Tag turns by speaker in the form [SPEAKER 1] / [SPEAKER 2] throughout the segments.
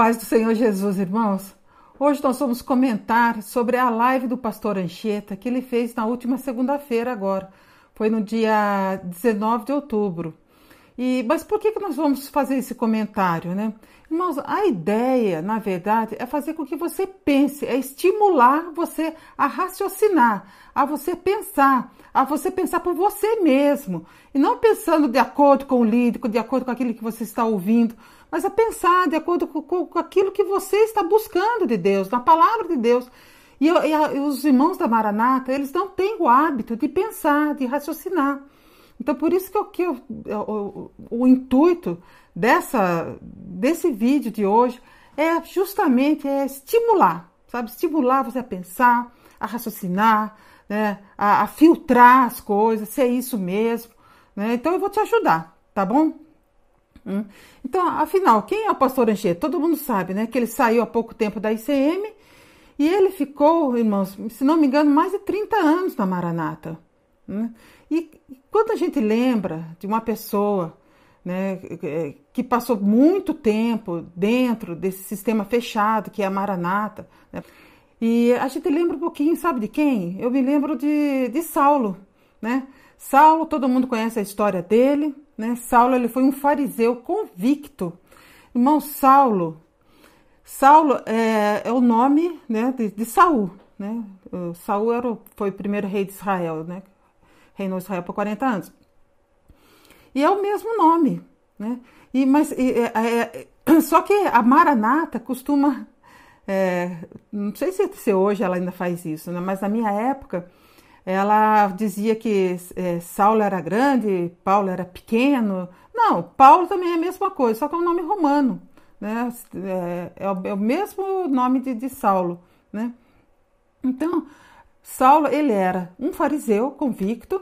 [SPEAKER 1] paz do Senhor Jesus, irmãos. Hoje nós vamos comentar sobre a live do pastor Anchieta que ele fez na última segunda-feira agora. Foi no dia 19 de outubro. E, mas por que, que nós vamos fazer esse comentário, né? Irmãos, a ideia, na verdade, é fazer com que você pense, é estimular você a raciocinar, a você pensar, a você pensar por você mesmo. E não pensando de acordo com o lírico, de acordo com aquilo que você está ouvindo, mas a pensar de acordo com, com, aquilo que você está buscando de Deus, na palavra de Deus. E, e, a, e os irmãos da Maranata, eles não têm o hábito de pensar, de raciocinar. Então, por isso que, eu, que eu, o, o, intuito dessa, desse vídeo de hoje é justamente é estimular, sabe? Estimular você a pensar, a raciocinar, né? a, a filtrar as coisas, se é isso mesmo. Né? Então, eu vou te ajudar, tá bom? Hum? Então, afinal, quem é o pastor Anchieta? Todo mundo sabe, né? Que ele saiu há pouco tempo da ICM e ele ficou, irmãos, se não me engano, mais de 30 anos na Maranata. Né? E quando a gente lembra de uma pessoa né, que passou muito tempo dentro desse sistema fechado que é a Maranata, né? e a gente lembra um pouquinho, sabe de quem? Eu me lembro de, de Saulo, né? Saulo, todo mundo conhece a história dele, né? Saulo ele foi um fariseu convicto. Irmão Saulo, Saulo é, é o nome né, de, de Saul. Né? Saul era o, foi o primeiro rei de Israel, né? reinou Israel por 40 anos. E é o mesmo nome. Né? E, mas, e, é, é, só que a Maranata costuma. É, não sei se, se hoje ela ainda faz isso, né? mas na minha época ela dizia que é, Saulo era grande, Paulo era pequeno. Não, Paulo também é a mesma coisa, só que é um nome romano. Né? É, é, o, é o, mesmo nome de, de Saulo. Né? Então, Saulo ele era um fariseu convicto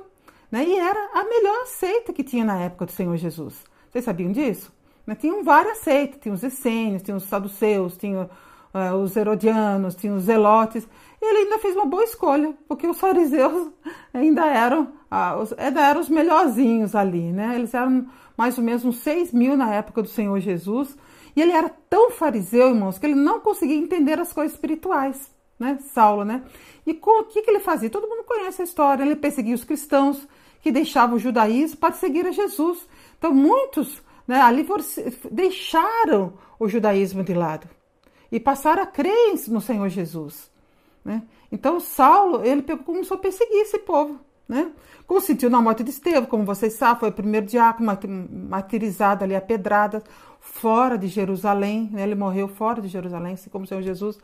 [SPEAKER 1] né? e era a melhor seita que tinha na época do Senhor Jesus. Vocês sabiam disso? Né? Tinham várias seitas, tinha os essênios, tinha os saduceus, tinha uh, os herodianos, tinha os zelotes ele ainda fez uma boa escolha, porque os fariseus ainda eram, ah, os, ainda eram os melhorzinhos ali, né? Eles eram mais ou menos uns 6 mil na época do Senhor Jesus. E ele era tão fariseu, irmãos, que ele não conseguia entender as coisas espirituais, né? Saulo, né? E com, o que, que ele fazia? Todo mundo conhece a história. Ele perseguia os cristãos que deixavam o judaísmo para seguir a Jesus. Então, muitos né, ali deixaram o judaísmo de lado e passaram a crer no Senhor Jesus. Né? Então Saulo, ele começou a perseguir esse povo. Né? Consentiu na morte de Estevão, como vocês sabem, foi o primeiro diácono martirizado ali a pedrada fora de Jerusalém. Né? Ele morreu fora de Jerusalém, assim como o Senhor Jesus.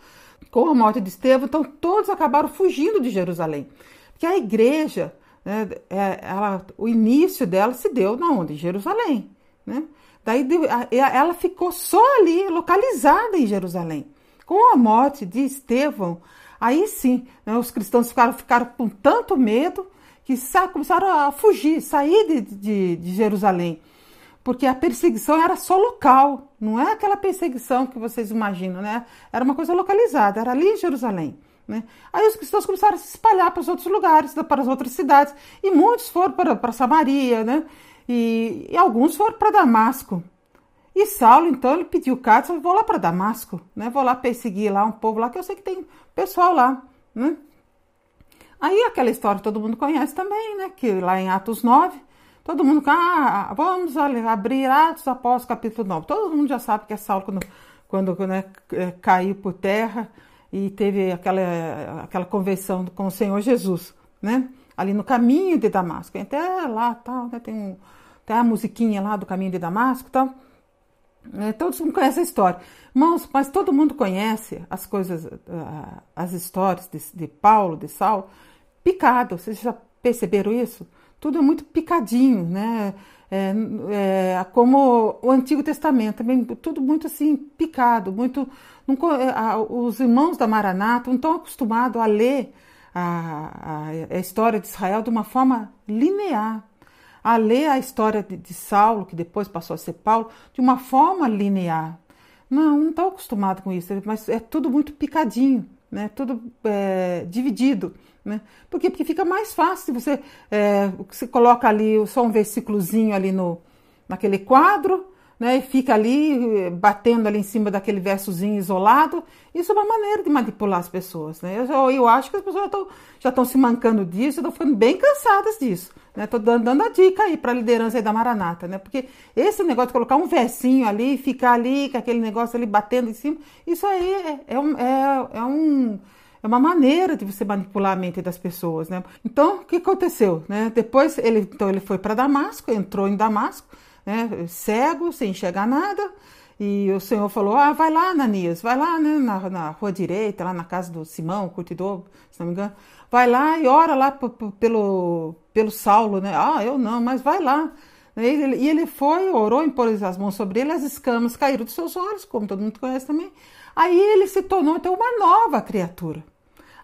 [SPEAKER 1] Com a morte de Estevão, então todos acabaram fugindo de Jerusalém. Porque a igreja, né, é, ela, o início dela se deu na onde? Em Jerusalém. Né? Daí ela ficou só ali, localizada em Jerusalém. Com a morte de Estevão, Aí sim, né, os cristãos ficaram, ficaram com tanto medo que começaram a fugir, sair de, de, de Jerusalém. Porque a perseguição era só local, não é aquela perseguição que vocês imaginam, né? Era uma coisa localizada, era ali em Jerusalém. Né? Aí os cristãos começaram a se espalhar para os outros lugares, para as outras cidades, e muitos foram para, para Samaria, né? E, e alguns foram para Damasco. E Saulo, então, ele pediu cartas, vou lá para Damasco, né? Vou lá perseguir lá um povo lá, que eu sei que tem pessoal lá, né? Aí aquela história todo mundo conhece também, né? Que lá em Atos 9, todo mundo, ah, vamos abrir Atos após capítulo 9. Todo mundo já sabe que é Saulo quando, quando né, é, caiu por terra e teve aquela, aquela conversão com o Senhor Jesus, né? Ali no caminho de Damasco. Até lá, tal, né? Tem, um, tem a musiquinha lá do caminho de Damasco, tal. É, todo mundo conhece a história. Irmãos, mas todo mundo conhece as coisas, as histórias de, de Paulo, de Saulo, picado. Vocês já perceberam isso? Tudo é muito picadinho, né? É, é, como o Antigo Testamento, também tudo muito assim, picado, muito. Não, é, os irmãos da Maranata não estão acostumados a ler a, a, a história de Israel de uma forma linear a ler a história de, de Saulo, que depois passou a ser Paulo, de uma forma linear. Não, não estou acostumado com isso, mas é tudo muito picadinho, né? tudo é, dividido. Né? Por quê? Porque fica mais fácil você, é, você coloca ali só um versículozinho ali no, naquele quadro, né, e fica ali eh, batendo ali em cima daquele versozinho isolado. Isso é uma maneira de manipular as pessoas. Né? Eu, eu acho que as pessoas já estão se mancando disso, estão ficando bem cansadas disso. Né? dando, dando a dica aí para a liderança aí da Maranata, né? Porque esse negócio de colocar um versinho ali, ficar ali com aquele negócio ali batendo em cima, isso aí é, é, um, é, é um é uma maneira de você manipular a mente das pessoas, né? Então, o que aconteceu, né? Depois ele, então ele foi para Damasco, entrou em Damasco, né? Cego, sem enxergar nada. E o Senhor falou: Ah, vai lá, Ananias, vai lá, né? Na, na rua direita, lá na casa do Simão, curtidor, se não me engano. Vai lá e ora lá pelo, pelo Saulo, né? Ah, eu não, mas vai lá. E ele, foi, orou, impôs as mãos sobre ele, as escamas caíram dos seus olhos, como todo mundo conhece também. Aí ele se tornou então uma nova criatura.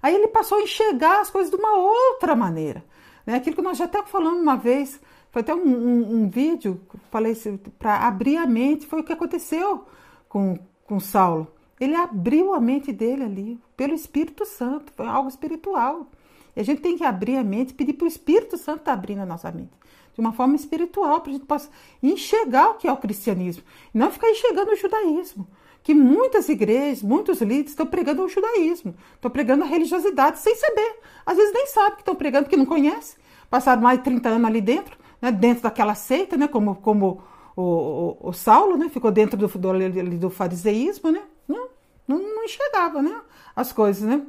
[SPEAKER 1] Aí ele passou a enxergar as coisas de uma outra maneira. Né? Aquilo que nós já até falamos uma vez, foi até um, um, um vídeo, falei para abrir a mente, foi o que aconteceu com, com Saulo. Ele abriu a mente dele ali, pelo Espírito Santo, foi algo espiritual. E a gente tem que abrir a mente, pedir para o Espírito Santo estar abrindo a nossa mente. De uma forma espiritual, para a gente possa enxergar o que é o cristianismo. E não ficar enxergando o judaísmo que muitas igrejas, muitos líderes estão pregando o judaísmo, estão pregando a religiosidade sem saber. Às vezes nem sabe que estão pregando, porque não conhece. Passaram mais de 30 anos ali dentro, né, dentro daquela seita, né, como, como o, o, o Saulo, né, ficou dentro do, do, do fariseísmo, né? Não, não, não enxergava né, as coisas, né?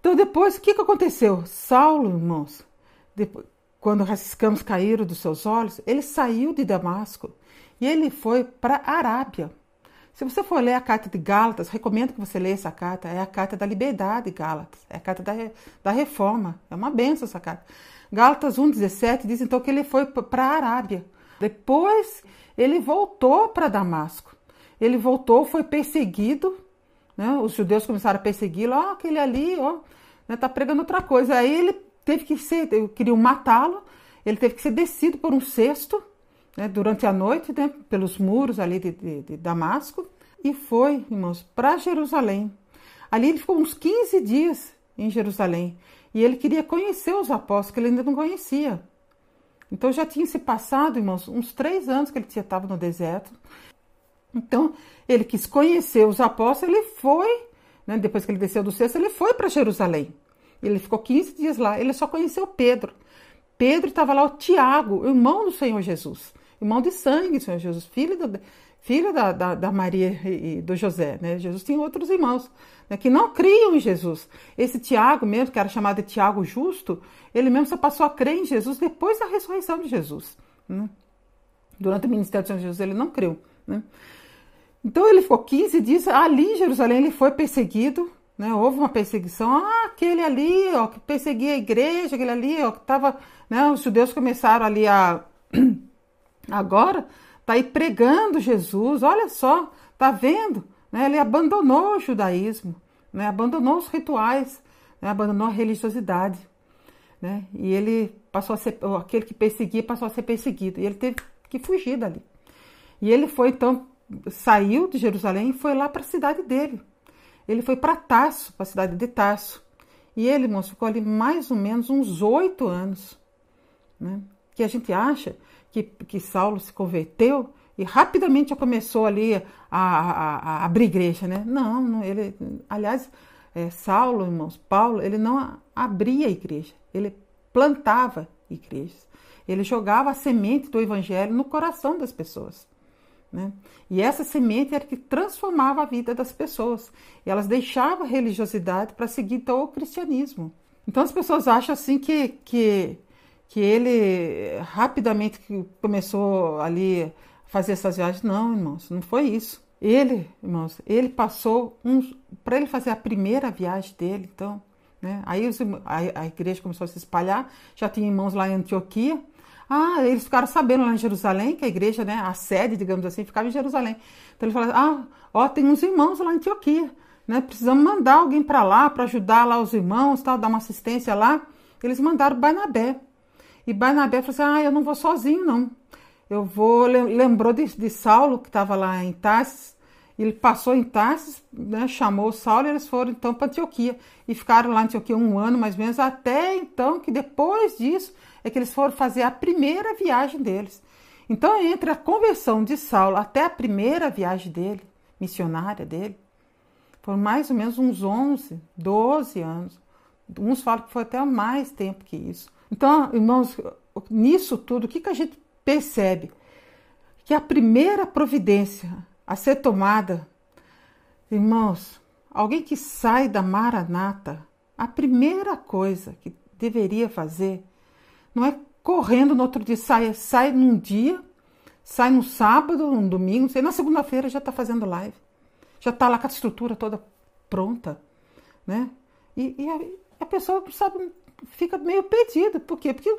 [SPEAKER 1] Então depois, o que, que aconteceu? Saulo, irmãos, depois, quando as escamas caíram dos seus olhos, ele saiu de Damasco e ele foi para a Arábia. Se você for ler a carta de Gálatas, recomendo que você leia essa carta. É a carta da liberdade, Gálatas. É a carta da, da reforma. É uma benção essa carta. Gálatas 1,17 diz então que ele foi para a Arábia. Depois ele voltou para Damasco. Ele voltou, foi perseguido. Né? Os judeus começaram a persegui-lo. Oh, aquele ali, ó, né, tá pregando outra coisa. Aí ele teve que ser, queriam matá-lo. Ele teve que ser descido por um cesto né, durante a noite, né, pelos muros ali de, de, de Damasco, e foi, irmãos, para Jerusalém. Ali ele ficou uns 15 dias em Jerusalém. E ele queria conhecer os apóstolos, que ele ainda não conhecia. Então já tinha se passado, irmãos, uns três anos que ele estava no deserto. Então ele quis conhecer os apóstolos, ele foi, né, depois que ele desceu do cesto, ele foi para Jerusalém. Ele ficou 15 dias lá, ele só conheceu Pedro. Pedro estava lá, o Tiago, irmão do Senhor Jesus irmão de sangue, Senhor Jesus, filho, do, filho da, da, da, Maria e do José. Né? Jesus tinha outros irmãos né, que não criam em Jesus. Esse Tiago mesmo, que era chamado de Tiago Justo, ele mesmo só passou a crer em Jesus depois da ressurreição de Jesus. Né? Durante o ministério de Senhor Jesus, ele não creu. Né? Então ele ficou 15 dias ali em Jerusalém, ele foi perseguido, né? Houve uma perseguição, ah, aquele ali, ó, que perseguia a igreja, aquele ali, ó, que estava, né? Os judeus começaram ali a Agora está aí pregando Jesus, olha só, tá vendo? Né? Ele abandonou o judaísmo, né? abandonou os rituais, né? abandonou a religiosidade. Né? E ele passou a ser, aquele que perseguia passou a ser perseguido. E ele teve que fugir dali. E ele foi então, saiu de Jerusalém e foi lá para a cidade dele. Ele foi para Tarso, para a cidade de Tarso. E ele, irmãos, ficou ali mais ou menos uns oito anos. Né? Que a gente acha que, que Saulo se converteu e rapidamente já começou ali a, a, a abrir igreja, né? Não, não ele, aliás, é, Saulo, irmãos, Paulo, ele não abria igreja, ele plantava igrejas. Ele jogava a semente do evangelho no coração das pessoas. Né? E essa semente era que transformava a vida das pessoas. E elas deixavam a religiosidade para seguir então, o cristianismo. Então as pessoas acham assim que, que que ele rapidamente começou ali a fazer essas viagens. Não, irmãos, não foi isso. Ele, irmãos, ele passou. Para ele fazer a primeira viagem dele, então. Né? Aí os, a, a, igreja começou a se espalhar, já tinha irmãos lá em Antioquia. Ah, eles ficaram sabendo lá em Jerusalém, que a igreja, né, a sede, digamos assim, ficava em Jerusalém. Então ele falou: ah, ó, tem uns irmãos lá em Antioquia, né? Precisamos mandar alguém para lá para ajudar lá os irmãos, tal, dar uma assistência lá. Eles mandaram Barnabé. E Barnabé falou assim: Ah, eu não vou sozinho, não. Eu vou. Lembrou de, de Saulo, que estava lá em Tarsis. Ele passou em Tarsis, né, chamou Saulo e eles foram então para Antioquia. E ficaram lá em Antioquia um ano mais ou menos, até então que depois disso é que eles foram fazer a primeira viagem deles. Então, entre a conversão de Saulo até a primeira viagem dele, missionária dele, foram mais ou menos uns 11, 12 anos. Uns falam que foi até mais tempo que isso. Então, irmãos, nisso tudo, o que, que a gente percebe? Que a primeira providência a ser tomada, irmãos, alguém que sai da maranata, a primeira coisa que deveria fazer não é correndo no outro dia, sai, sai num dia, sai no sábado, no domingo, sei, na segunda-feira já está fazendo live. Já está lá com a estrutura toda pronta, né? E, e a, a, pessoa, sabe, fica meio perdida. Por quê? Porque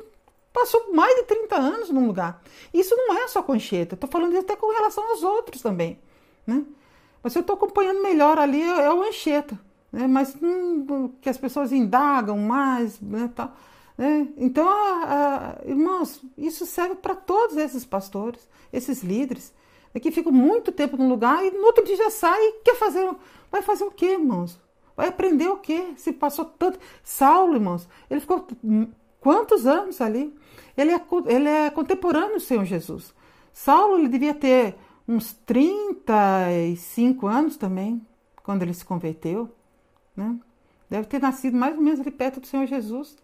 [SPEAKER 1] passou mais de 30 anos num lugar. Isso não é só Concheta, estou falando até com relação aos outros também, né? Mas eu estou acompanhando melhor ali é, é o Anchieta, né? Mas hum, que as pessoas indagam mais, né, tal. Né? Então, a, a, irmãos, isso serve para todos esses pastores, esses líderes, né, que ficam muito tempo num lugar e no outro dia já sai e quer fazer. Vai fazer o quê, irmãos? Vai aprender o quê? Se passou tanto. Saulo, irmãos, ele ficou quantos anos ali? Ele é, ele é contemporâneo do Senhor Jesus. Saulo, ele devia ter uns 35 anos também, quando ele se converteu. Né? Deve ter nascido mais ou menos ali perto do Senhor Jesus.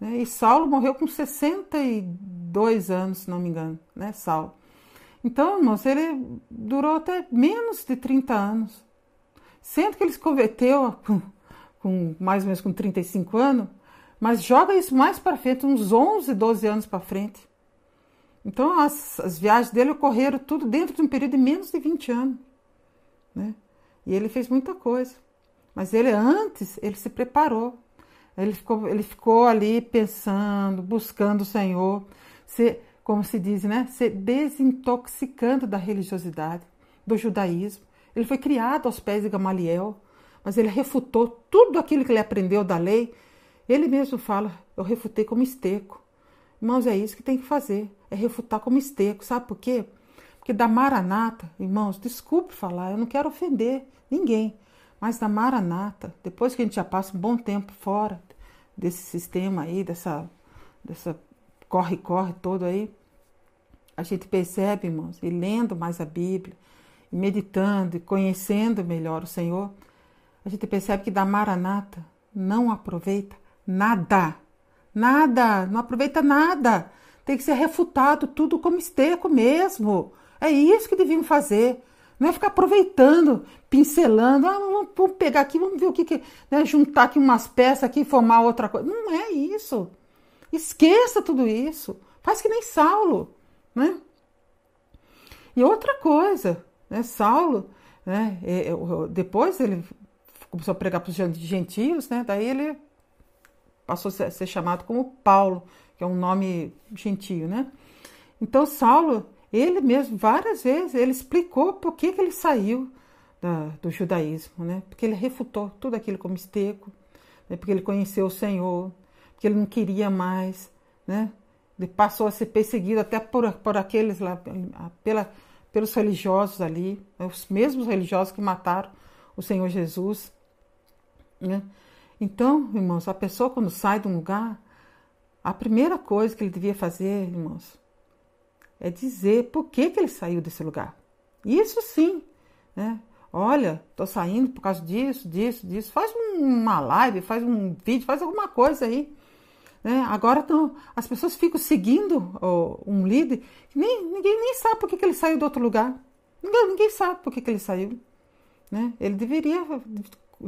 [SPEAKER 1] Né? E Saulo morreu com 62 anos, se não me engano, né? Saulo. Então, irmãos, ele durou até menos de 30 anos. Sendo que ele se converteu com, com mais ou menos com 35 anos, mas joga isso mais para frente, uns 11, 12 anos para frente. Então, as, as, viagens dele ocorreram tudo dentro de um período de menos de 20 anos. Né? E ele fez muita coisa. Mas ele antes, ele se preparou. Ele ficou, ele ficou ali pensando, buscando o Senhor, se, como se diz, né? Se desintoxicando da religiosidade, do judaísmo. Ele foi criado aos pés de Gamaliel, mas ele refutou tudo aquilo que ele aprendeu da lei. Ele mesmo fala: Eu refutei como esteco. Irmãos, é isso que tem que fazer: é refutar como esteco. Sabe por quê? Porque da Maranata, irmãos, desculpe falar, eu não quero ofender ninguém, mas da Maranata, depois que a gente já passa um bom tempo fora desse sistema aí, dessa, dessa corre-corre todo aí, a gente percebe, irmãos, e lendo mais a Bíblia, meditando e conhecendo melhor o Senhor, a gente percebe que da Maranata não aproveita nada. Nada, não aproveita nada. Tem que ser refutado tudo como esterco mesmo. É isso que deviam fazer. Não é ficar aproveitando, pincelando, ah, vamos pegar aqui, vamos ver o que, que né, juntar aqui umas peças aqui e formar outra coisa. Não é isso. Esqueça tudo isso. Faz que nem Saulo, né? E outra coisa, né? Saulo, né? Depois ele começou a pregar para os gentios, né? Daí ele passou a ser chamado como Paulo, que é um nome gentio, né? Então Saulo ele mesmo, várias vezes, ele explicou por que, que ele saiu da, do judaísmo, né? Porque ele refutou tudo aquilo como esteco, né? porque ele conheceu o Senhor, porque ele não queria mais, né? Ele passou a ser perseguido até por, por aqueles lá, pela, pelos religiosos ali, né? os mesmos religiosos que mataram o Senhor Jesus, né? Então, irmãos, a pessoa quando sai de um lugar, a primeira coisa que ele devia fazer, irmãos, é dizer por que, que ele saiu desse lugar. Isso sim, né? Olha, tô saindo por causa disso, disso, disso. Faz uma live, faz um vídeo, faz alguma coisa aí. Né? Agora tão, as pessoas ficam seguindo um líder nem, ninguém nem sabe por que, que ele saiu do outro lugar. Ninguém, ninguém sabe por que, que ele saiu. Né? Ele deveria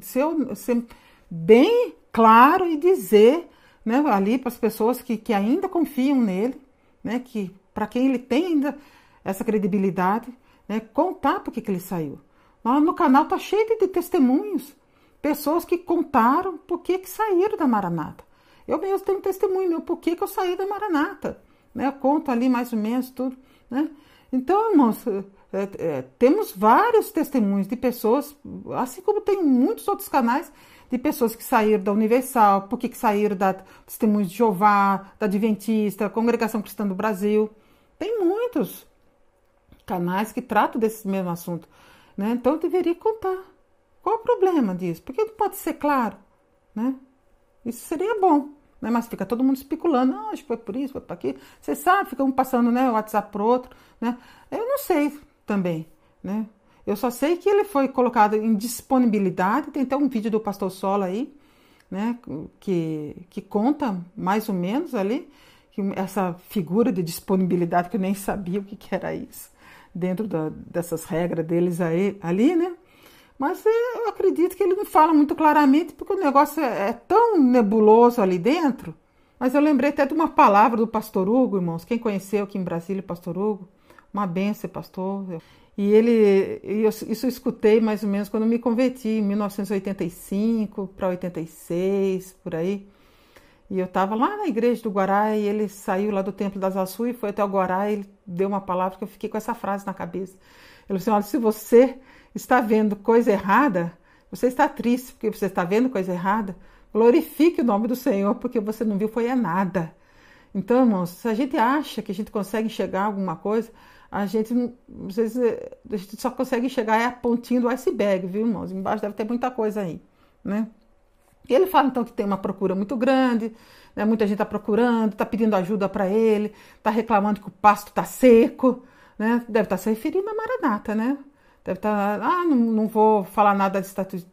[SPEAKER 1] ser, ser bem claro e dizer né, ali para as pessoas que, que ainda confiam nele, né, que para quem ele tem ainda essa credibilidade, né, contar por que, que ele saiu. No canal tá cheio de testemunhos, pessoas que contaram por que, que saíram da Maranata. Eu mesmo tenho testemunho meu, por que, que eu saí da Maranata. Né? Eu conto ali mais ou menos tudo. Né? Então, irmãos, é, é, temos vários testemunhos de pessoas, assim como tem muitos outros canais de pessoas que saíram da Universal, por que saíram da Testemunhos de Jeová, da Adventista, Congregação Cristã do Brasil. Tem muitos canais que tratam desse mesmo assunto. Né? Então eu deveria contar. Qual o problema disso? Por que não pode ser claro? Né? Isso seria bom. né? Mas fica todo mundo especulando, não, acho que foi por isso, foi para aquilo. Você sabe, fica um passando, né, o WhatsApp pro outro, né? Eu não sei também, né? Eu só sei que ele foi colocado em disponibilidade, tem até um vídeo do pastor Sola aí, né, que, que conta mais ou menos ali, essa figura de disponibilidade que eu nem sabia o que, que era isso, dentro da, dessas regras deles aí, ali, né? Mas eu acredito que ele não fala muito claramente, porque o negócio é, é tão nebuloso ali dentro. Mas eu lembrei até de uma palavra do pastor Hugo, irmãos. Quem conheceu aqui em Brasília, pastor Hugo, uma benção, pastor. E ele, isso eu escutei mais ou menos quando me converti, em 1985 para 86, por aí. E eu estava lá na igreja do Guará e ele saiu lá do Templo das Açu e foi até o Guará e ele deu uma palavra que eu fiquei com essa frase na cabeça. Ele disse: Olha, se você está vendo coisa errada, você está triste porque você está vendo coisa errada, glorifique o nome do Senhor, porque você não viu foi é nada. Então, irmãos, se a gente acha que a gente consegue enxergar alguma coisa, a gente, às vezes, a gente só consegue enxergar é a pontinha do iceberg, viu, irmãos? Embaixo deve ter muita coisa aí, né? E ele fala, então, que tem uma procura muito grande, né? muita gente está procurando, está pedindo ajuda para ele, está reclamando que o pasto está seco, né? Deve estar tá se referindo a Maranata, né? Deve estar, tá, ah, não, não vou falar nada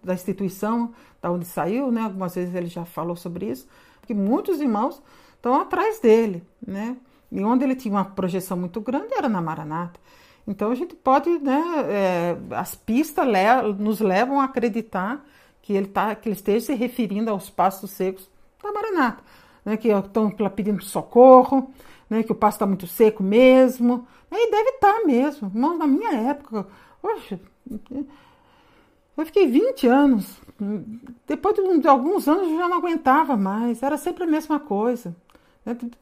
[SPEAKER 1] da instituição, da onde saiu, né? Algumas vezes ele já falou sobre isso, porque muitos irmãos estão atrás dele, né? E onde ele tinha uma projeção muito grande era na Maranata. Então a gente pode, né? É, as pistas le nos levam a acreditar que ele tá, que ele esteja se referindo aos pastos secos da Maranata, né? Que estão pedindo socorro, né? Que o pasto está muito seco mesmo. E deve estar tá mesmo. Irmão, na minha época, Poxa, eu fiquei 20 anos. Depois de alguns anos eu já não aguentava mais. Era sempre a mesma coisa.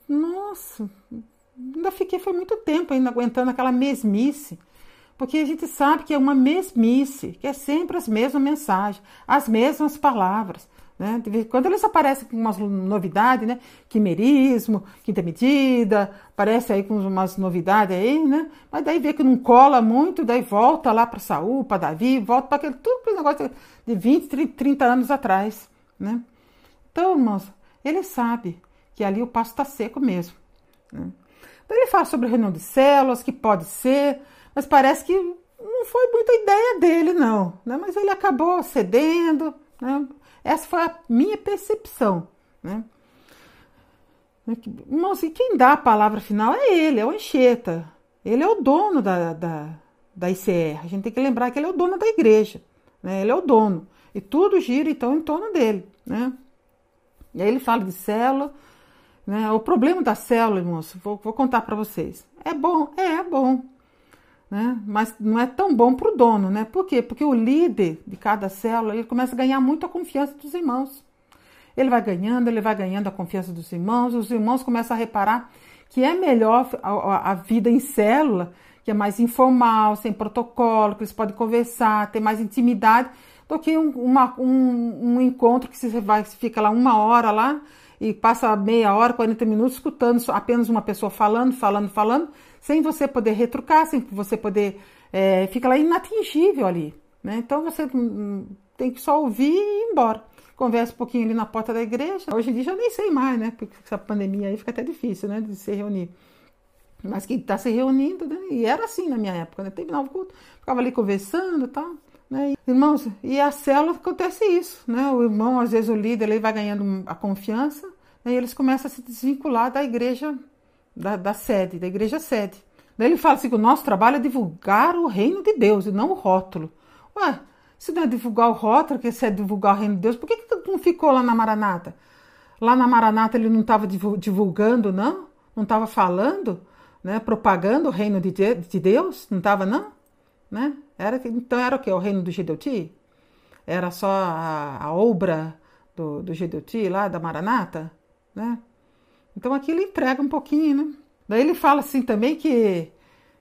[SPEAKER 1] Nossa, ainda fiquei, foi muito tempo ainda aguentando aquela mesmice. Porque a gente sabe que é uma mesmice, que é sempre as mesmas mensagens, as mesmas palavras. Né? Quando eles aparecem com umas novidades, né? Quimerismo, quinta medida, aparece aí com umas novidades aí, né? Mas daí vê que não cola muito, daí volta lá para Saul, para Davi, volta para aquele tudo aquele negócio de 20, 30 anos atrás, né? Então, irmãos, ele sabe que ali o passo está seco mesmo. Né? Então ele fala sobre reunião de células, que pode ser, mas parece que não foi muita ideia dele, não. Né? Mas ele acabou cedendo, né? Essa foi a minha percepção. Né? Irmãos, e quem dá a palavra final é ele, é o Anchieta. Ele é o dono da, da, da ICR. A gente tem que lembrar que ele é o dono da igreja. Né? Ele é o dono. E tudo gira então em torno dele. Né? E aí ele fala de célula. Né? O problema da célula, irmãos, vou, vou contar para vocês. É bom? É, é bom né? Mas não é tão bom para o dono, né? Por quê? Porque o líder de cada célula ele começa a ganhar muito a confiança dos irmãos. Ele vai ganhando, ele vai ganhando a confiança dos irmãos, os irmãos começam a reparar que é melhor a, a vida em célula, que é mais informal, sem protocolo, que eles podem conversar, ter mais intimidade, do que um, uma, um, um encontro que você vai, fica lá uma hora lá e passa meia hora, 40 minutos escutando apenas uma pessoa falando, falando, falando, sem você poder retrucar, sem você poder. É, fica lá inatingível ali. Né? Então você hum, tem que só ouvir e ir embora. Conversa um pouquinho ali na porta da igreja. Hoje em dia já nem sei mais, né? Porque essa pandemia aí fica até difícil, né? De se reunir. Mas que está se reunindo, né? E era assim na minha época, né? Terminava o culto, ficava ali conversando e tal. Né? Irmãos, e a célula acontece isso, né? O irmão, às vezes o líder, ele vai ganhando a confiança, né? e eles começam a se desvincular da igreja da, da sede, da igreja sede. Daí ele fala assim que o nosso trabalho é divulgar o reino de Deus e não o rótulo. Ué, se não é divulgar o rótulo, que é divulgar o reino de Deus, por que, que não ficou lá na Maranata? Lá na Maranata ele não estava divulgando, não? Não estava falando, né? propagando o reino de, de Deus? Não estava, não? Né? Era, então era o quê? O reino do Gedeuti? Era só a, a obra do, do Gedeuti lá, da Maranata? Né? Então aqui ele entrega um pouquinho, né? Daí ele fala assim também que,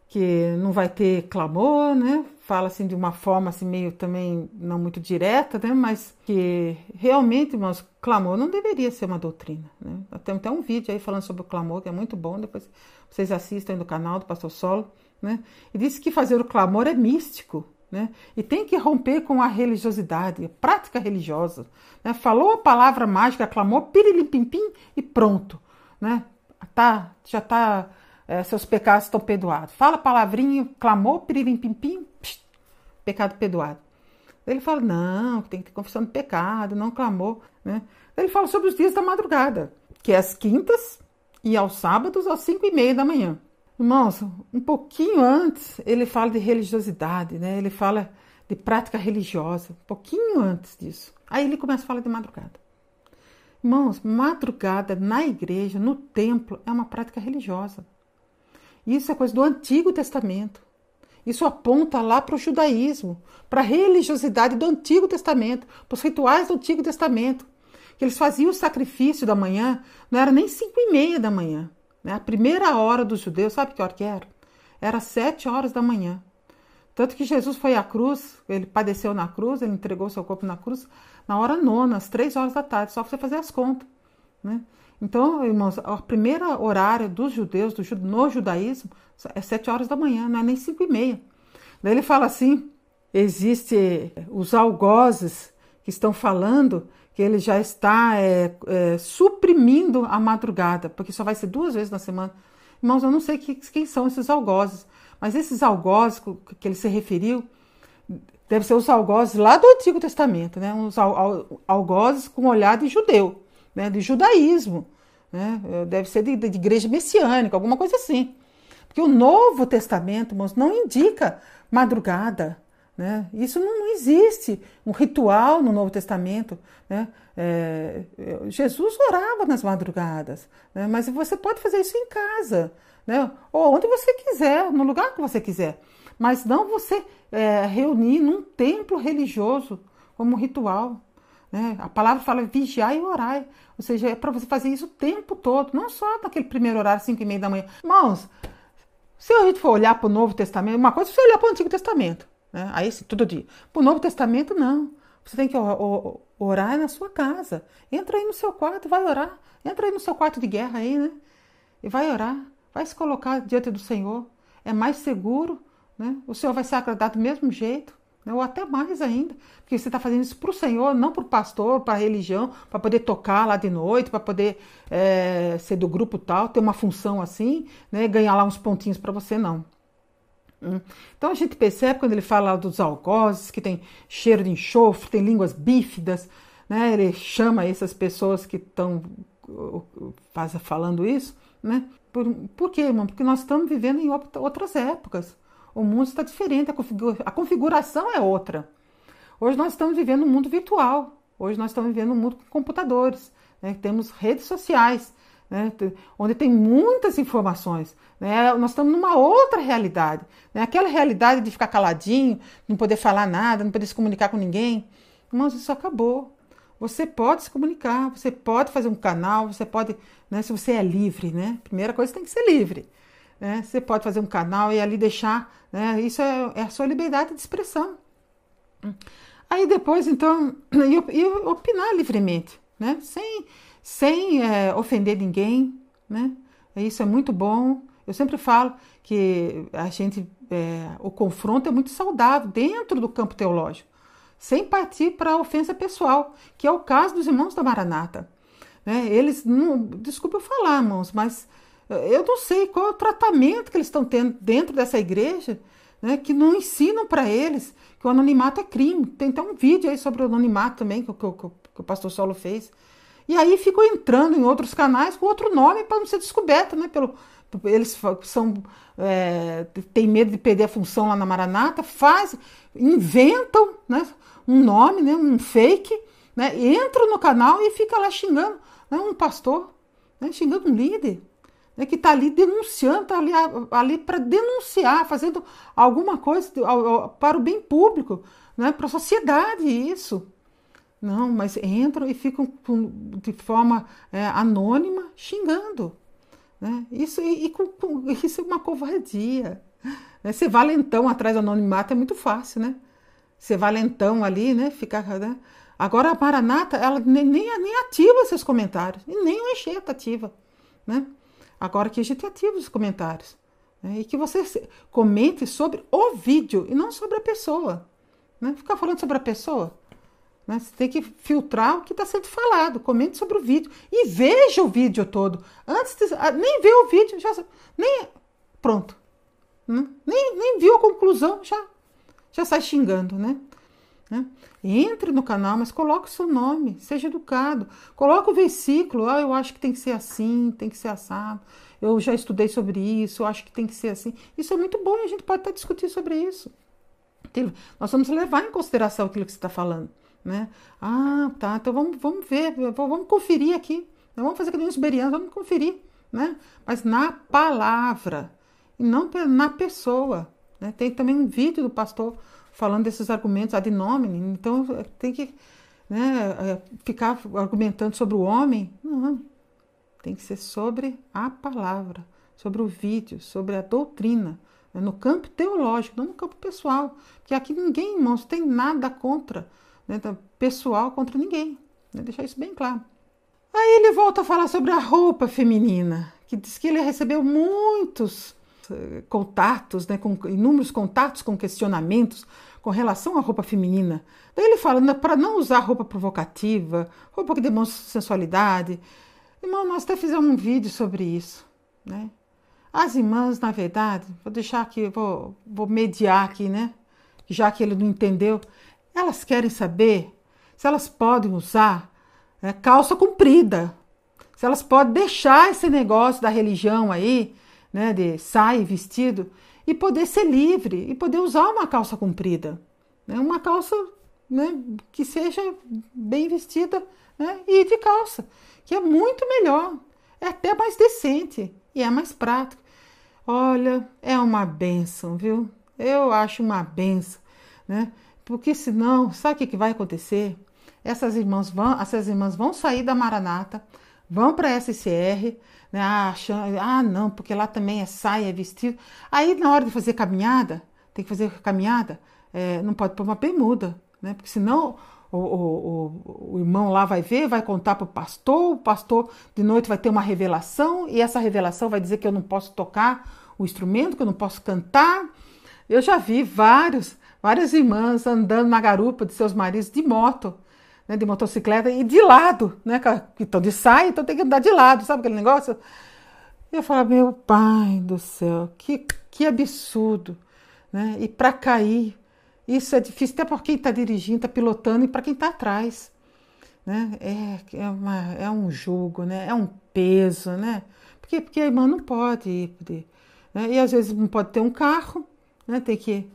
[SPEAKER 1] que não vai ter clamor, né? Fala assim de uma forma assim meio também não muito direta, né? Mas que realmente, irmãos, clamor não deveria ser uma doutrina, né? Tem até um vídeo aí falando sobre o clamor que é muito bom, depois vocês assistem no canal do Pastor Solo, né? E disse que fazer o clamor é místico, Né? E tem que romper com a religiosidade, a prática religiosa. Né? Falou a palavra mágica, clamou pim e pronto. Né? Tá, já tá, é, seus pecados estão perdoados. Fala a palavrinha, clamou pirilim pim, pim psh, pecado perdoado. Ele fala, não, tem que ter confissão de pecado, não clamou. Né? Ele fala sobre os dias da madrugada, que é as quintas e aos sábados às cinco e meia da manhã. Irmãos, um pouquinho antes ele fala de religiosidade, né? Ele fala de prática religiosa, um pouquinho antes disso. Aí ele começa a falar de madrugada. Irmãos, madrugada na igreja, no templo, é uma prática religiosa. Isso é coisa do Antigo Testamento. Isso aponta lá para o judaísmo, para a religiosidade do Antigo Testamento, para os rituais do Antigo Testamento. Que eles faziam o sacrifício da manhã, não era nem cinco e meia da manhã. Né? A primeira hora dos judeus, sabe que hora que era? Era sete horas da manhã. Tanto que Jesus foi à cruz, ele padeceu na cruz, ele entregou seu corpo na cruz na hora nona, às três horas da tarde, só para você fazer as contas. Né? Então, irmãos, a primeira horário dos judeus, do, no judaísmo, é sete horas da manhã, não é nem cinco e meia. Daí ele fala assim: existe os algozes que estão falando que ele já está é, é, suprimindo a madrugada, porque só vai ser duas vezes na semana. Irmãos, eu não sei que, quem são esses algozes, mas esses algozes que ele se referiu, deve ser os algozes lá do Antigo Testamento, né? Os algozes com olhar de judeu, né? de judaísmo, né? deve ser de, de igreja messiânica, alguma coisa assim. Porque o Novo Testamento, irmãos, não indica madrugada, né? Isso não, não, existe um ritual no Novo Testamento. Né? É, Jesus orava nas madrugadas, né? mas você pode fazer isso em casa, né? ou onde você quiser, no lugar que você quiser. Mas não você é, reunir num templo religioso como um ritual. Né? A palavra fala vigiar e orar. Ou seja, é para você fazer isso o tempo todo, não só naquele primeiro horário, 5 e meia da manhã. Irmãos, se a gente for olhar para o Novo Testamento, uma coisa é você olhar para o Antigo Testamento. Né? Aí, todo dia. Para o Novo Testamento, não. Você tem que orar na sua casa. Entra aí no seu quarto, vai orar. Entra aí no seu quarto de guerra aí, né? E vai orar. Vai se colocar diante do Senhor. É mais seguro, né? O Senhor vai ser agradado do mesmo jeito, né? ou até mais ainda. Porque você está fazendo isso para o Senhor, não para o pastor, para a religião, para poder tocar lá de noite, para poder é, ser do grupo tal, ter uma função assim, né? Ganhar lá uns pontinhos para você, não. Hum. Então a gente percebe quando ele fala dos algozes, que tem cheiro de enxofre, tem línguas bífidas, né? Ele chama essas pessoas que estão falando isso, né? Por, por quê, irmão? Porque nós estamos vivendo em outras épocas. O mundo está diferente, a, configura, a configuração é outra. Hoje nós estamos vivendo um mundo virtual. Hoje nós estamos vivendo um mundo com computadores. Né? Temos redes sociais né, onde tem muitas informações. Né, nós estamos numa outra realidade. Né, aquela realidade de ficar caladinho, não poder falar nada, não poder se comunicar com ninguém. Mas isso acabou. Você pode se comunicar, você pode fazer um canal, você pode, né, se você é livre, né? Primeira coisa tem que ser livre. Né? Você pode fazer um canal e ali deixar, né? Isso é, é a sua liberdade de expressão. Aí depois, então, e, opinar livremente, né? Sem sem é, ofender ninguém, né? Isso é muito bom. Eu sempre falo que a gente, é, o confronto é muito saudável dentro do campo teológico, sem partir para a ofensa pessoal, que é o caso dos irmãos da Maranata. Né? Eles, não, desculpa eu falar, irmãos, mas é, eu não sei qual é o tratamento que eles estão tendo dentro dessa igreja, né? que não ensinam para eles que o anonimato é crime. Tem até um vídeo aí sobre o anonimato também que, que, que, que o pastor Saulo fez. E aí ficou entrando em outros canais com outro nome para não ser descoberto, né? Pelo, eles são é, têm medo de perder a função lá na Maranata, faz, inventam né, um nome, né, um fake, né, entram no canal e fica lá xingando né, um pastor, né, xingando um líder, né, que está ali denunciando, está ali, ali para denunciar, fazendo alguma coisa para o bem público, né, para a sociedade, isso. Não, mas entram e ficam de forma é, anônima xingando. Né? Isso, e, e com, com, isso é uma covardia. Né? Ser valentão atrás do anonimato é muito fácil, né? Ser valentão ali, né? Ficar, né? Agora a Maranata, ela nem, nem, ativa seus comentários. E nem o Enxerto ativa, né? Agora que a gente ativa os comentários. Né? E que você comente sobre o vídeo e não sobre a pessoa. Né? Ficar falando sobre a pessoa. Né? Você tem que filtrar o que está sendo falado. Comente sobre o vídeo. E veja o vídeo todo. Antes de, ah, nem ver o vídeo, já. Nem, pronto. Né? Nem, nem viu a conclusão, já, já sai xingando, né? Né? Entre no canal, mas coloque o seu nome, seja educado. Coloque o versículo, ah, eu acho que tem que ser assim, tem que ser assado. Eu já estudei sobre isso, eu acho que tem que ser assim. Isso é muito bom e a gente pode estar discutindo sobre isso. Nós vamos levar em consideração aquilo que você está falando. Né? Ah, tá, então vamos, vamos ver, vamos conferir aqui. Vamos fazer que nem os berianos, vamos conferir. Né? Mas na palavra, e não na pessoa. Né? Tem também um vídeo do pastor falando desses argumentos ad nominem, então tem que né, é, ficar argumentando sobre o homem. Não, tem que ser sobre a palavra, sobre o vídeo, sobre a doutrina, né, no campo teológico, não no campo pessoal. Porque aqui ninguém, irmãos, tem nada contra, né, pessoal contra ninguém. Né, deixar isso bem claro. Aí ele volta a falar sobre a roupa feminina, que diz que ele recebeu muitos eh, contatos, né, com inúmeros contatos com questionamentos com relação à roupa feminina. Daí ele fala para não usar roupa provocativa, roupa que demonstra sensualidade. Irmão, nós até fizemos um vídeo sobre isso, né? As irmãs, na verdade, vou deixar aqui, vou, vou mediar aqui, né? Já que ele não entendeu, elas querem saber se elas podem usar né, calça comprida, se elas podem deixar esse negócio da religião aí, né, de saia vestido, e poder ser livre e poder usar uma calça comprida, né? uma calça né, que seja bem vestida né, e de calça, que é muito melhor, é até mais decente e é mais prático. Olha, é uma benção, viu? Eu acho uma benção, né? Porque senão, sabe o que vai acontecer? Essas irmãs vão, essas irmãs vão sair da Maranata, vão para a SCR, né? Ah, achando, ah, não, porque lá também é saia, é vestido. Aí na hora de fazer caminhada, tem que fazer caminhada, é, não pode pôr uma bermuda, né? Porque senão o, o, o, o irmão lá vai ver, vai contar para o pastor, o pastor de noite vai ter uma revelação, e essa revelação vai dizer que eu não posso tocar o instrumento, que eu não posso cantar. Eu já vi vários, várias irmãs andando na garupa de seus maridos de moto né, de motocicleta e de lado, né? Que estão de saia, então tem que andar de lado, sabe aquele negócio? Eu falava, meu pai do céu, que, que absurdo, né? E para cair, isso é difícil até para quem está dirigindo, está pilotando e para quem está atrás, né? É, é, uma, é um jugo, né? É um peso, né? Porque, porque a irmã não pode ir, né? e às vezes não pode ter um carro, né? Tem que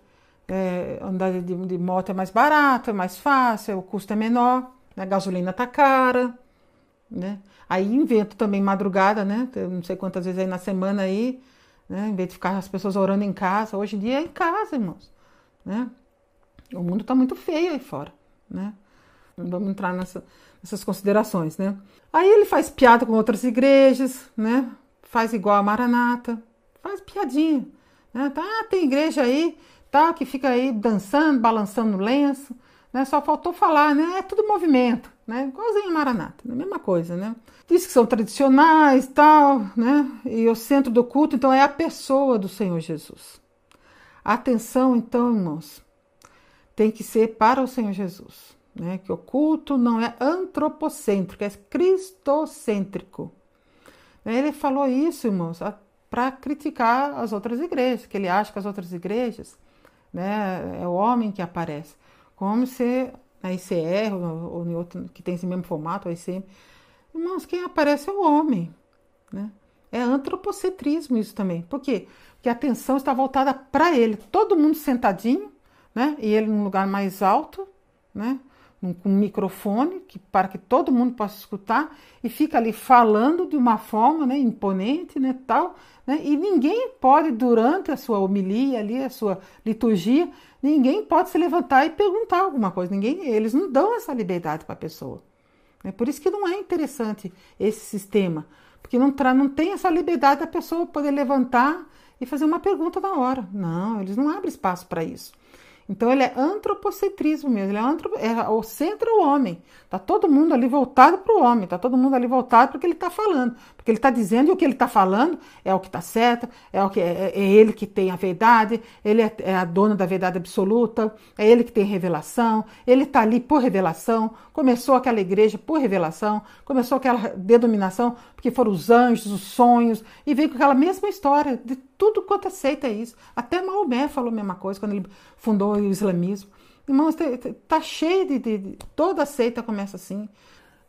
[SPEAKER 1] é, andar de, de, moto é mais barato, é mais fácil, o custo é menor, né? a gasolina está cara, né? Aí invento também madrugada, né? não sei quantas vezes aí na semana aí, né? Em vez de ficar as pessoas orando em casa, hoje em dia é em casa, irmãos, né? O mundo está muito feio aí fora, né? Não vamos entrar nessa, nessas considerações, né? Aí ele faz piada com outras igrejas, né? Faz igual a Maranata, faz piadinha, né? Tá, ah, tem igreja aí tá? Que fica aí dançando, balançando lenço, né? Só faltou falar, né? É tudo movimento, né? Igualzinho a Maranata, né? mesma coisa, né? Diz que são tradicionais, tal, né? E o centro do culto, então, é a pessoa do Senhor Jesus. A atenção, então, irmãos, tem que ser para o Senhor Jesus, né? Que o culto não é antropocêntrico, é cristocêntrico. Ele falou isso, irmãos, para criticar as outras igrejas, que ele acha que as outras igrejas né? É o homem que aparece. Como se na ICR ou, em outro que tem esse mesmo formato, a ICM, irmãos, quem aparece é o homem, né? É antropocentrismo isso também. Por quê? Porque a atenção está voltada para ele. Todo mundo sentadinho, né? E ele num lugar mais alto, né? Com um microfone que, para que todo mundo possa escutar e fica ali falando de uma forma né, imponente, né, tal, né, e ninguém pode durante a sua homilia ali, a sua liturgia, ninguém pode se levantar e perguntar alguma coisa, ninguém, eles não dão essa liberdade para a pessoa. É por isso que não é interessante esse sistema, porque não, não tem essa liberdade da pessoa poder levantar e fazer uma pergunta na hora. Não, eles não abrem espaço para isso. Então ele é antropocentrismo mesmo, ele é, é o centro é o homem. Tá todo mundo ali voltado para o homem, tá todo mundo ali voltado para o que ele está falando, porque ele está dizendo e o que ele está falando é o que está certo, é o que é, é, ele que tem a verdade, ele é, é a dona da verdade absoluta, é ele que tem revelação, ele está ali por revelação. Começou aquela igreja por revelação, começou aquela denominação porque foram os anjos, os sonhos e veio com aquela mesma história de tudo quanto aceita isso. Até Maomé falou a mesma coisa quando ele fundou o islamismo. Irmãos, tá, tá cheio de, de, Toda seita começa assim.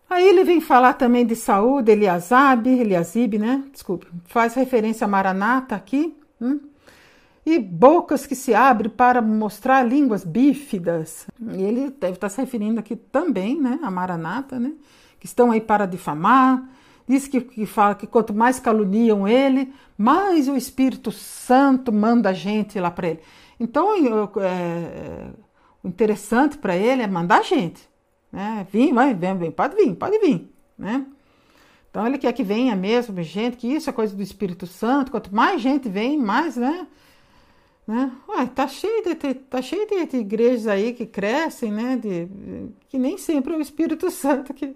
[SPEAKER 1] Aí ele vem falar também de saúde, Eliasab, Eliasib, né? Desculpe. Faz referência a Maranata aqui. Hum? E bocas que se abrem para mostrar línguas bífidas. E ele deve estar se referindo aqui também, né? A Maranata, né? Que estão aí para difamar. Diz que, que fala que quanto mais caluniam ele, mais o Espírito Santo manda a gente lá para ele. Então, é, o interessante para ele é mandar gente. Né? Vim, vai, vem, vem, pode vir, pode vir. Né? Então, ele quer que venha mesmo gente, que isso é coisa do Espírito Santo. Quanto mais gente vem, mais, né? né? Ué, tá cheio de, tá cheio de, de igrejas aí que crescem, né? De, que nem sempre é o Espírito Santo que,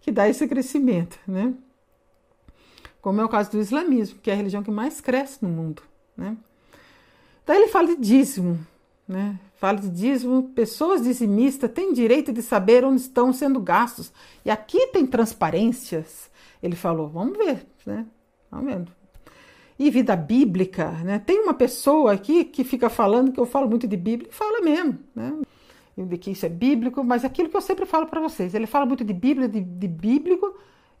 [SPEAKER 1] que dá esse crescimento, né? Como é o caso do islamismo, que é a religião que mais cresce no mundo, né? Daí ele fala de dízimo, né? Fala de dízimo, pessoas dizimistas têm direito de saber onde estão sendo gastos. E aqui tem transparências. Ele falou, vamos ver, né? Vamos vendo. E vida bíblica, né? Tem uma pessoa aqui que fica falando que eu falo muito de Bíblia e fala mesmo, né? De que isso é bíblico, mas aquilo que eu sempre falo para vocês. Ele fala muito de Bíblia, de, de bíblico,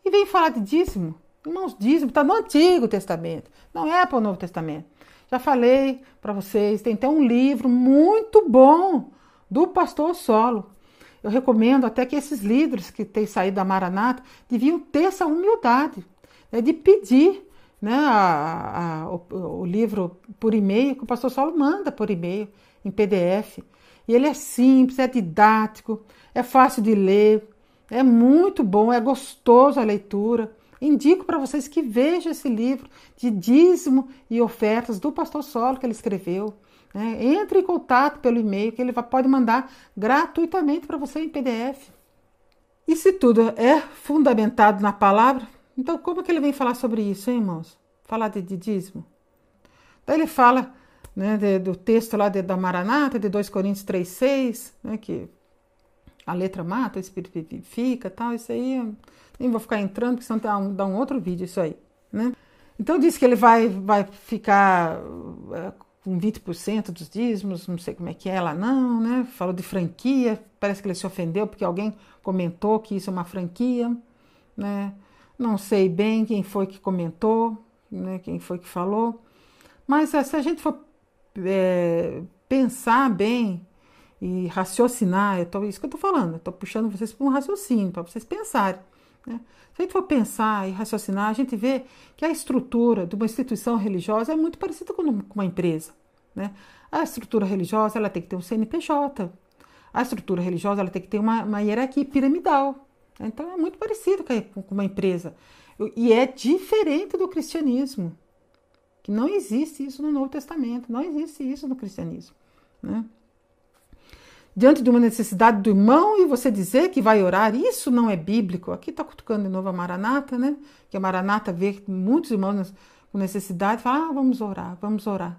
[SPEAKER 1] e vem falar de dízimo. Irmãos, dízimo está no Antigo Testamento, não é para o Novo Testamento. Já falei para vocês, tem até um livro muito bom do pastor Solo. Eu recomendo até que esses líderes que têm saído da Maranata deviam ter essa humildade né, de pedir né, a, a, o, o, livro por e-mail, que o pastor Solo manda por e-mail, em PDF. E ele é simples, é didático, é fácil de ler, é muito bom, é gostoso a leitura. Indico para vocês que vejam esse livro de dízimo e ofertas do pastor Solo que ele escreveu. Né? Entre em contato pelo e-mail que ele pode mandar gratuitamente para você em PDF. E se tudo é fundamentado na palavra, então como que ele vem falar sobre isso, hein, irmãos? Falar de, de dízimo. Daí ele fala né, de, do texto lá de, da Maranata, de 2 Coríntios 3,6, né, que a letra mata, o espírito vivifica, tal, isso aí nem vou ficar entrando, porque senão dá um, dá um outro vídeo isso aí, né? Então disse que ele vai, vai ficar uh, com 20% dos dízimos, não sei como é que é lá não, né? Falou de franquia, parece que ele se ofendeu porque alguém comentou que isso é uma franquia, né? Não sei bem quem foi que comentou, né? Quem foi que falou, mas se a gente for é, pensar bem e raciocinar, eu isso que eu estou falando, estou puxando vocês para um raciocínio, para vocês pensarem. Né? Se a gente for pensar e raciocinar, a gente vê que a estrutura de uma instituição religiosa é muito parecida com uma empresa. Né? A estrutura religiosa ela tem que ter um CNPJ. A estrutura religiosa ela tem que ter uma, uma hierarquia piramidal. Então é muito parecido com uma empresa. E é diferente do cristianismo. Que não existe isso no Novo Testamento, não existe isso no cristianismo. Né? Diante de uma necessidade do irmão e você dizer que vai orar, isso não é bíblico. Aqui está cutucando de novo a Maranata, né? Que a Maranata vê muitos irmãos com necessidade e fala, ah, vamos orar, vamos orar.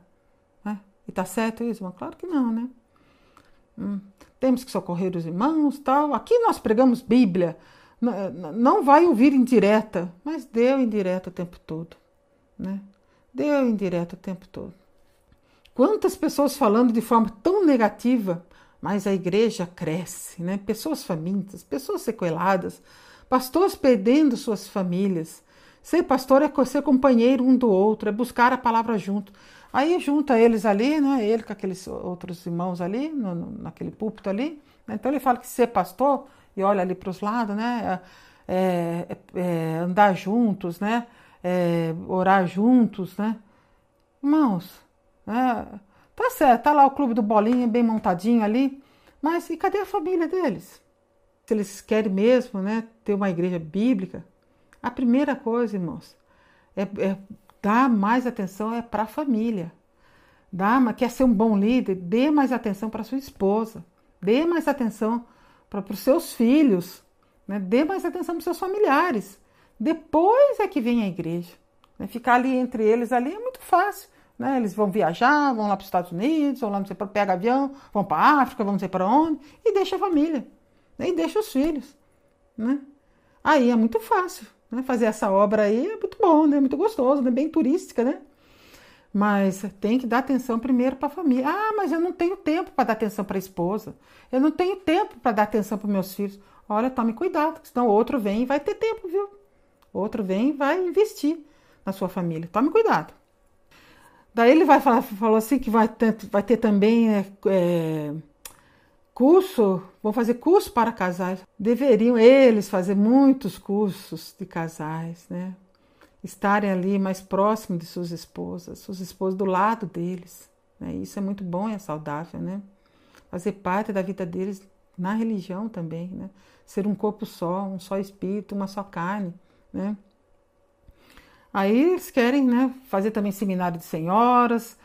[SPEAKER 1] Né? E está certo isso? Mas claro que não, né? Hum. Temos que socorrer os irmãos, tal. Aqui nós pregamos Bíblia. Não vai ouvir indireta, mas deu indireta o tempo todo, né? Deu indireta o tempo todo. Quantas pessoas falando de forma tão negativa mas a igreja cresce, né? Pessoas famintas, pessoas sequeladas, pastores perdendo suas famílias. Ser pastor é ser companheiro um do outro, é buscar a palavra junto. Aí junta eles ali, né? Ele com aqueles outros irmãos ali, no, no, naquele púlpito ali. Né? Então ele fala que ser pastor, e olha ali para os lados, né? É, é, é, andar juntos, né? É, orar juntos, né? Irmãos, né? Tá certo, tá lá o clube do bolinha bem montadinho ali, mas e cadê a família deles? Se eles querem mesmo, né, ter uma igreja bíblica, a primeira coisa, irmãos, é, é dar mais atenção é para a família. Dá, quer ser um bom líder, dê mais atenção para sua esposa, dê mais atenção para os seus filhos, né? dê mais atenção para os seus familiares. Depois é que vem a igreja. Né? Ficar ali entre eles ali é muito fácil. Né? Eles vão viajar, vão lá para os Estados Unidos, vão lá não sei para pega avião, vão para a África, vão não sei para onde, e deixa a família, né? e deixa os filhos. Né? Aí é muito fácil. Né? Fazer essa obra aí é muito bom, né? muito gostoso, né? bem turística, né? Mas tem que dar atenção primeiro para a família. Ah, mas eu não tenho tempo para dar atenção para a esposa. Eu não tenho tempo para dar atenção para meus filhos. Olha, tome cuidado, senão outro vem e vai ter tempo, viu? Outro vem e vai investir na sua família. Tome cuidado. Daí ele vai falar, falou assim que vai ter, vai ter também é, é, curso, vão fazer curso para casais. Deveriam eles fazer muitos cursos de casais, né? Estarem ali mais próximo de suas esposas, suas esposas do lado deles. Né? Isso é muito bom e é saudável, né? Fazer parte da vida deles na religião também, né? Ser um corpo só, um só espírito, uma só carne, né? Aí eles querem, né, fazer também seminário de senhoras,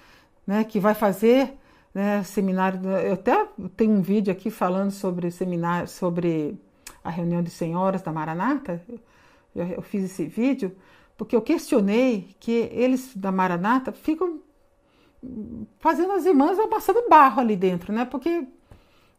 [SPEAKER 1] né, que vai fazer, né, seminário. Eu até tenho um vídeo aqui falando sobre seminário, sobre a reunião de senhoras da Maranata. Eu, eu fiz esse vídeo porque eu questionei que eles da Maranata ficam fazendo as irmãs passando barro ali dentro, né? Porque é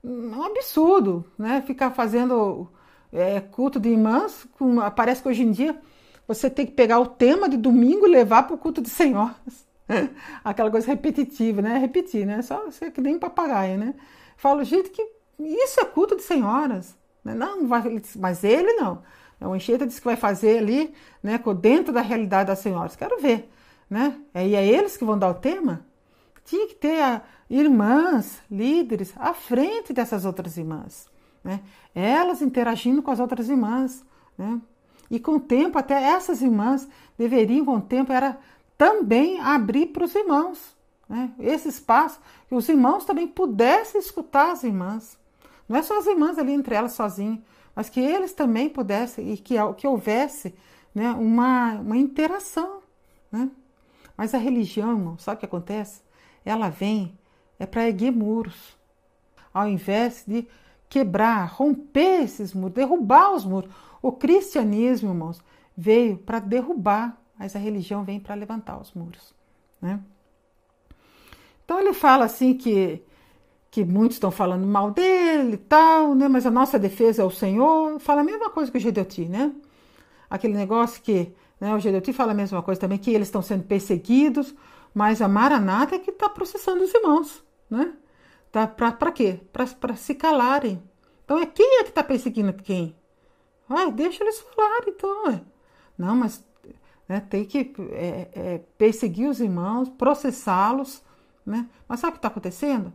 [SPEAKER 1] um absurdo, né? Ficar fazendo é, culto de irmãs, com, parece que hoje em dia você tem que pegar o tema de domingo e levar para o culto de senhoras. Aquela coisa repetitiva, né? Repetir, né? Só ser que nem papagaio, né? Falo, gente, que isso é culto de senhoras. Né? Não, mas ele não. O Anchieta disse que vai fazer ali, né, dentro da realidade das senhoras. Quero ver, né? E é eles que vão dar o tema? Tinha que ter a, irmãs, líderes, à frente dessas outras irmãs, né? Elas interagindo com as outras irmãs, né? E com o tempo, até essas irmãs deveriam, com o tempo, era também abrir para os irmãos. Né? Esse espaço, que os irmãos também pudessem escutar as irmãs. Não é só as irmãs ali entre elas sozinhas, mas que eles também pudessem e que, que houvesse né, uma, uma interação. Né? Mas a religião, irmão, sabe o que acontece? Ela vem é para erguer muros, ao invés de quebrar, romper esses muros, derrubar os muros. O cristianismo, irmãos, veio para derrubar, mas a religião vem para levantar os muros. Né? Então ele fala assim que, que muitos estão falando mal dele e tal, né? mas a nossa defesa é o Senhor. Fala a mesma coisa que o Gedeuti, né? Aquele negócio que né, o Gedeuti fala a mesma coisa também, que eles estão sendo perseguidos, mas a Maranata é que está processando os irmãos. Né? Tá, para quê? Para se calarem. Então é quem é que está perseguindo quem? Ai, deixa eles falarem, então. Não, mas né, tem que é, é, perseguir os irmãos, processá-los. Né? Mas sabe o que está acontecendo?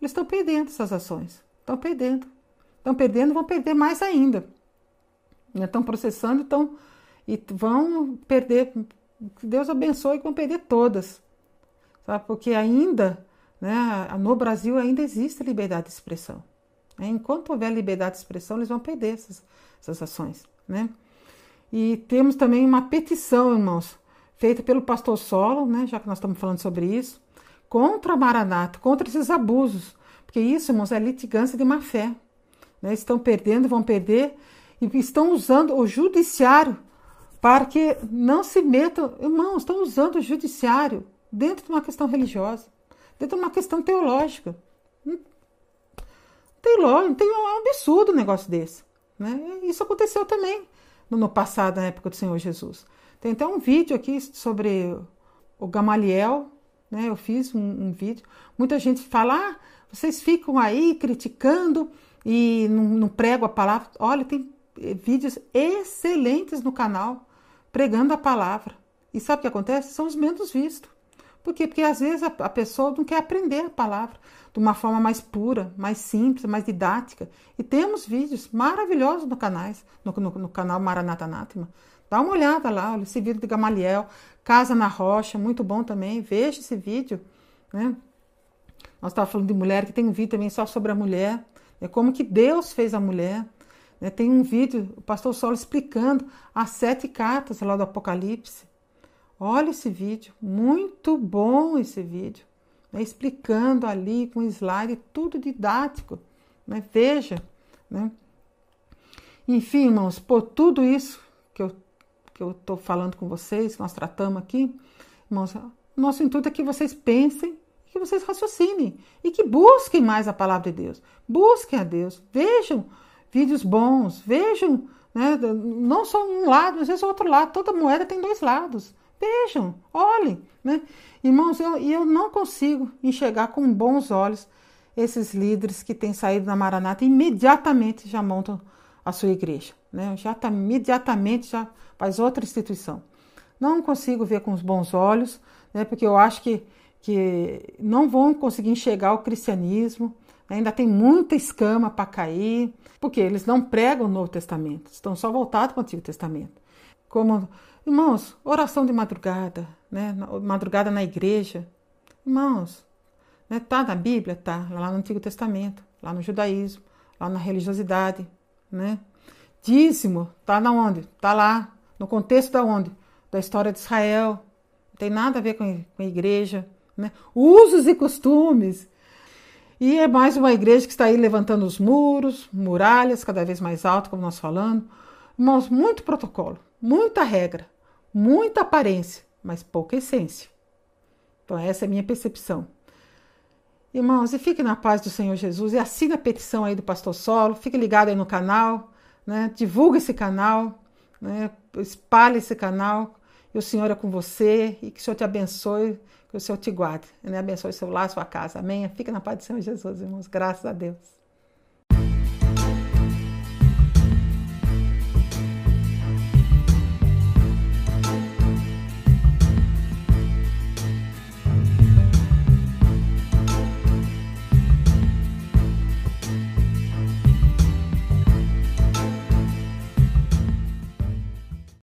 [SPEAKER 1] Eles estão perdendo essas ações. Estão perdendo. Estão perdendo vão perder mais ainda. Estão né? processando estão, e vão perder. Deus abençoe que vão perder todas. Sabe? Porque ainda, né, no Brasil, ainda existe liberdade de expressão. Enquanto houver liberdade de expressão, eles vão perder essas, essas ações, né? E temos também uma petição, irmãos, feita pelo pastor Solo, né, já que nós estamos falando sobre isso, contra a Maranata, contra esses abusos, porque isso, irmãos, é litigância de má fé. Né? Estão perdendo, vão perder, e estão usando o judiciário para que não se metam. Irmãos, estão usando o judiciário dentro de uma questão religiosa, dentro de uma questão teológica. Tem lógica, tem um absurdo um negócio desse. Né? Isso aconteceu também no passado, na época do Senhor Jesus. Tem até um vídeo aqui sobre o Gamaliel, né? Eu fiz um, um vídeo. Muita gente fala, ah, vocês ficam aí criticando e não, não pregam a palavra. Olha, tem eh, vídeos excelentes no canal pregando a palavra. E sabe o que acontece? São os menos vistos. Por quê? Porque às vezes a, a pessoa não quer aprender a palavra de uma forma mais pura, mais simples, mais didática. E temos vídeos maravilhosos no, canais, no, no, no canal Maranata Anátema. Dá uma olhada lá, olha, esse vídeo de Gamaliel, Casa na Rocha, muito bom também. Veja esse vídeo. Né? Nós estávamos falando de mulher, que tem um vídeo também só sobre a mulher. É como que Deus fez a mulher. Né? Tem um vídeo, o pastor Solo explicando as sete cartas lá do Apocalipse. Olha esse vídeo, muito bom esse vídeo, né, explicando ali com slide, tudo didático. Né? Veja. Né? Enfim, irmãos, por tudo isso que eu que eu estou falando com vocês, que nós tratamos aqui, irmãos, nosso intuito é que vocês pensem, que vocês raciocinem e que busquem mais a palavra de Deus. Busquem a Deus, vejam vídeos bons, vejam, né, não só um lado, às vezes o outro lado, toda moeda tem dois lados. Vejam, olhem, né? Irmãos, eu, eu não consigo enxergar com bons olhos esses líderes que têm saído da Maranata imediatamente já montam a sua igreja, né? Já tá, imediatamente já faz outra instituição. Não consigo ver com os bons olhos, né? Porque eu acho que, que não vão conseguir enxergar o cristianismo, ainda tem muita escama para cair, porque eles não pregam o Novo Testamento, estão só voltados para o Antigo Testamento. Como Irmãos, oração de madrugada, né? Madrugada na igreja. Irmãos, né? tá na Bíblia? Tá, lá no Antigo Testamento, lá no judaísmo, lá na religiosidade, né? Dízimo, tá na onde? Tá lá, no contexto da onde? Da história de Israel. Não tem nada a ver com, a igreja, né? Usos e costumes. E é mais uma igreja que está aí levantando os muros, muralhas cada vez mais alto, como nós falamos. Irmãos, muito protocolo, muita regra, muita aparência, mas pouca essência. Então, essa é a minha percepção. Irmãos, e fique na paz do Senhor Jesus e assine a petição aí do Pastor Solo, fique ligado aí no canal, né? divulgue esse canal, né? espalhe esse canal, e o Senhor é com você, e que o Senhor te abençoe, que o Senhor te guarde, né? abençoe seu lar, sua casa, amém? Fique na paz do Senhor Jesus, irmãos, graças a Deus.